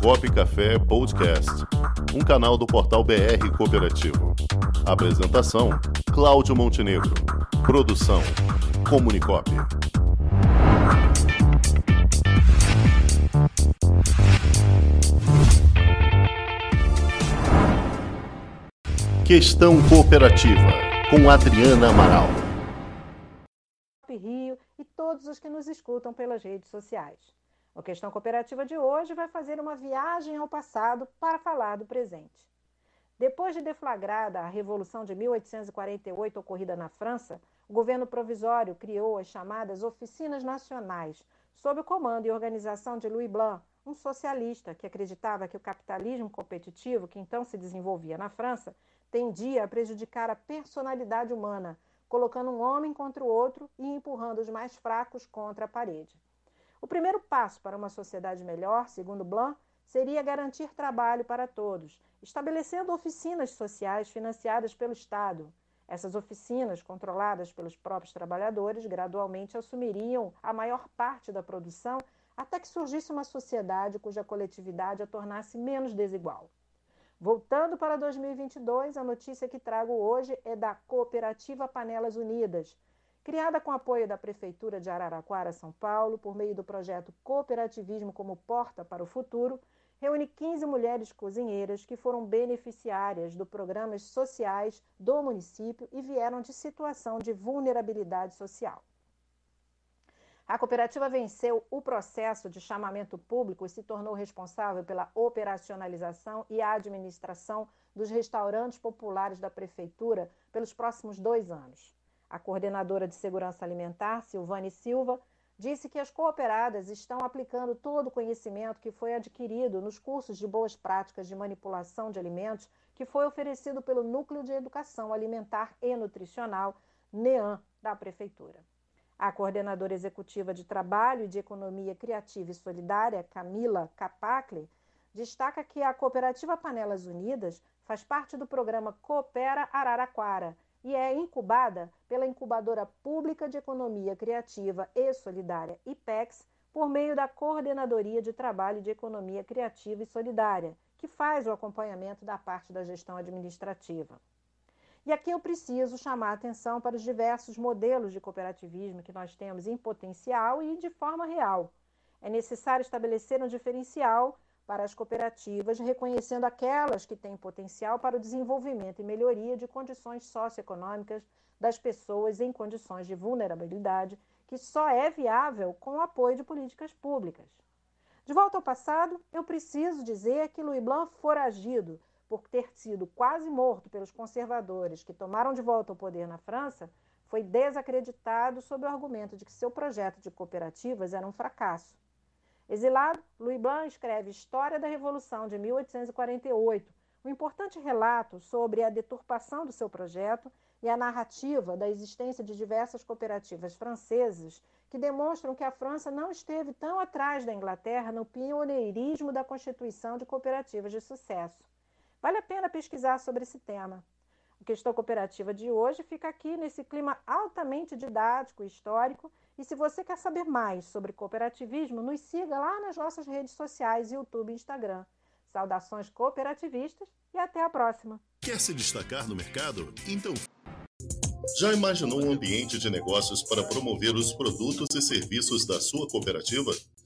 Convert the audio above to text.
Cop Café Podcast, um canal do portal BR Cooperativo. Apresentação: Cláudio Montenegro. Produção: Comunicop. Questão Cooperativa, com Adriana Amaral. Rio e todos os que nos escutam pelas redes sociais. O Questão Cooperativa de hoje vai fazer uma viagem ao passado para falar do presente. Depois de deflagrada a Revolução de 1848 ocorrida na França, o governo provisório criou as chamadas Oficinas Nacionais, sob o comando e organização de Louis Blanc, um socialista que acreditava que o capitalismo competitivo que então se desenvolvia na França tendia a prejudicar a personalidade humana, colocando um homem contra o outro e empurrando os mais fracos contra a parede. O primeiro passo para uma sociedade melhor, segundo Blanc, seria garantir trabalho para todos, estabelecendo oficinas sociais financiadas pelo Estado. Essas oficinas, controladas pelos próprios trabalhadores, gradualmente assumiriam a maior parte da produção até que surgisse uma sociedade cuja coletividade a tornasse menos desigual. Voltando para 2022, a notícia que trago hoje é da Cooperativa Panelas Unidas, Criada com apoio da Prefeitura de Araraquara, São Paulo, por meio do projeto Cooperativismo como Porta para o Futuro, reúne 15 mulheres cozinheiras que foram beneficiárias do programas sociais do município e vieram de situação de vulnerabilidade social. A cooperativa venceu o processo de chamamento público e se tornou responsável pela operacionalização e administração dos restaurantes populares da prefeitura pelos próximos dois anos. A coordenadora de segurança alimentar, Silvane Silva, disse que as cooperadas estão aplicando todo o conhecimento que foi adquirido nos cursos de boas práticas de manipulação de alimentos que foi oferecido pelo Núcleo de Educação Alimentar e Nutricional, NEAN, da Prefeitura. A coordenadora executiva de Trabalho e de Economia Criativa e Solidária, Camila Capacle, destaca que a cooperativa Panelas Unidas faz parte do programa Coopera Araraquara, e é incubada pela Incubadora Pública de Economia Criativa e Solidária, IPEX, por meio da Coordenadoria de Trabalho de Economia Criativa e Solidária, que faz o acompanhamento da parte da gestão administrativa. E aqui eu preciso chamar a atenção para os diversos modelos de cooperativismo que nós temos em potencial e de forma real. É necessário estabelecer um diferencial para as cooperativas, reconhecendo aquelas que têm potencial para o desenvolvimento e melhoria de condições socioeconômicas das pessoas em condições de vulnerabilidade, que só é viável com o apoio de políticas públicas. De volta ao passado, eu preciso dizer que Louis Blanc, foragido por ter sido quase morto pelos conservadores que tomaram de volta o poder na França, foi desacreditado sob o argumento de que seu projeto de cooperativas era um fracasso. Exilado, Louis Blanc escreve História da Revolução de 1848, um importante relato sobre a deturpação do seu projeto e a narrativa da existência de diversas cooperativas francesas que demonstram que a França não esteve tão atrás da Inglaterra no pioneirismo da constituição de cooperativas de sucesso. Vale a pena pesquisar sobre esse tema. O Questão Cooperativa de hoje fica aqui nesse clima altamente didático e histórico e se você quer saber mais sobre cooperativismo, nos siga lá nas nossas redes sociais, YouTube e Instagram. Saudações cooperativistas e até a próxima. Quer se destacar no mercado? Então. Já imaginou um ambiente de negócios para promover os produtos e serviços da sua cooperativa?